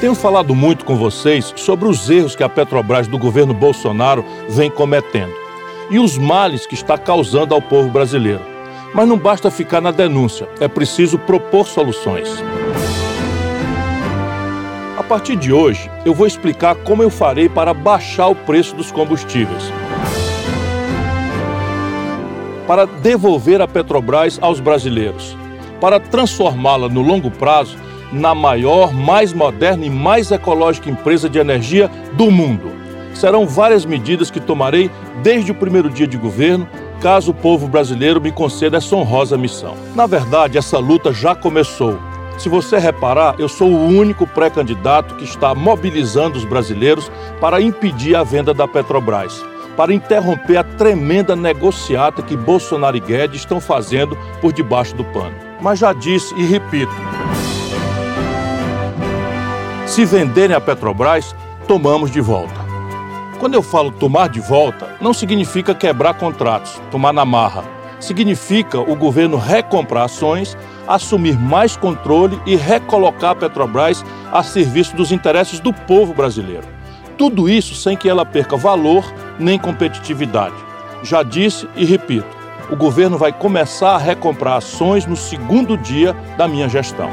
Tenho falado muito com vocês sobre os erros que a Petrobras do governo Bolsonaro vem cometendo e os males que está causando ao povo brasileiro. Mas não basta ficar na denúncia, é preciso propor soluções. A partir de hoje, eu vou explicar como eu farei para baixar o preço dos combustíveis. Para devolver a Petrobras aos brasileiros, para transformá-la no longo prazo na maior, mais moderna e mais ecológica empresa de energia do mundo. Serão várias medidas que tomarei desde o primeiro dia de governo, caso o povo brasileiro me conceda essa honrosa missão. Na verdade, essa luta já começou. Se você reparar, eu sou o único pré-candidato que está mobilizando os brasileiros para impedir a venda da Petrobras, para interromper a tremenda negociata que Bolsonaro e Guedes estão fazendo por debaixo do pano. Mas já disse e repito: se venderem a Petrobras, tomamos de volta. Quando eu falo tomar de volta, não significa quebrar contratos, tomar na marra. Significa o governo recomprar ações, assumir mais controle e recolocar a Petrobras a serviço dos interesses do povo brasileiro. Tudo isso sem que ela perca valor nem competitividade. Já disse e repito: o governo vai começar a recomprar ações no segundo dia da minha gestão.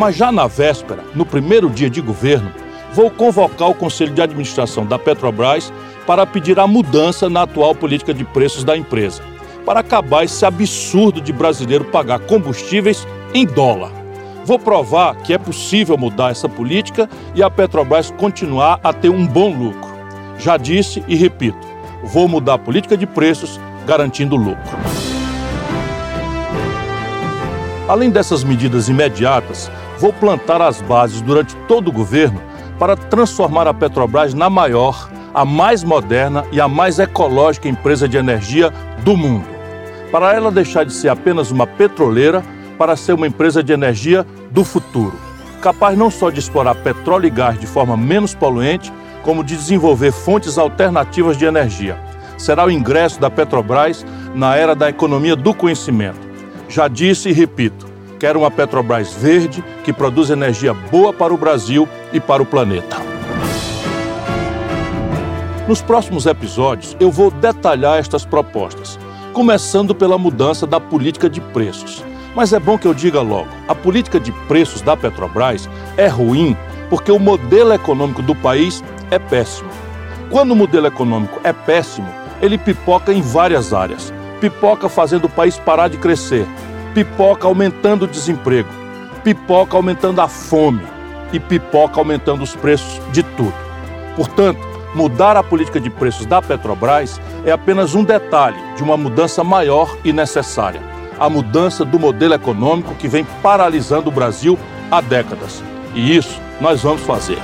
Mas já na véspera, no primeiro dia de governo, vou convocar o Conselho de Administração da Petrobras para pedir a mudança na atual política de preços da empresa, para acabar esse absurdo de brasileiro pagar combustíveis em dólar. Vou provar que é possível mudar essa política e a Petrobras continuar a ter um bom lucro. Já disse e repito, vou mudar a política de preços garantindo lucro. Além dessas medidas imediatas, vou plantar as bases durante todo o governo para transformar a Petrobras na maior, a mais moderna e a mais ecológica empresa de energia do mundo. Para ela deixar de ser apenas uma petroleira para ser uma empresa de energia do futuro, capaz não só de explorar petróleo e gás de forma menos poluente, como de desenvolver fontes alternativas de energia. Será o ingresso da Petrobras na era da economia do conhecimento. Já disse e repito: Quero uma Petrobras verde que produz energia boa para o Brasil e para o planeta. Nos próximos episódios, eu vou detalhar estas propostas, começando pela mudança da política de preços. Mas é bom que eu diga logo: a política de preços da Petrobras é ruim porque o modelo econômico do país é péssimo. Quando o modelo econômico é péssimo, ele pipoca em várias áreas. Pipoca fazendo o país parar de crescer, pipoca aumentando o desemprego, pipoca aumentando a fome e pipoca aumentando os preços de tudo. Portanto, mudar a política de preços da Petrobras é apenas um detalhe de uma mudança maior e necessária a mudança do modelo econômico que vem paralisando o Brasil há décadas. E isso nós vamos fazer.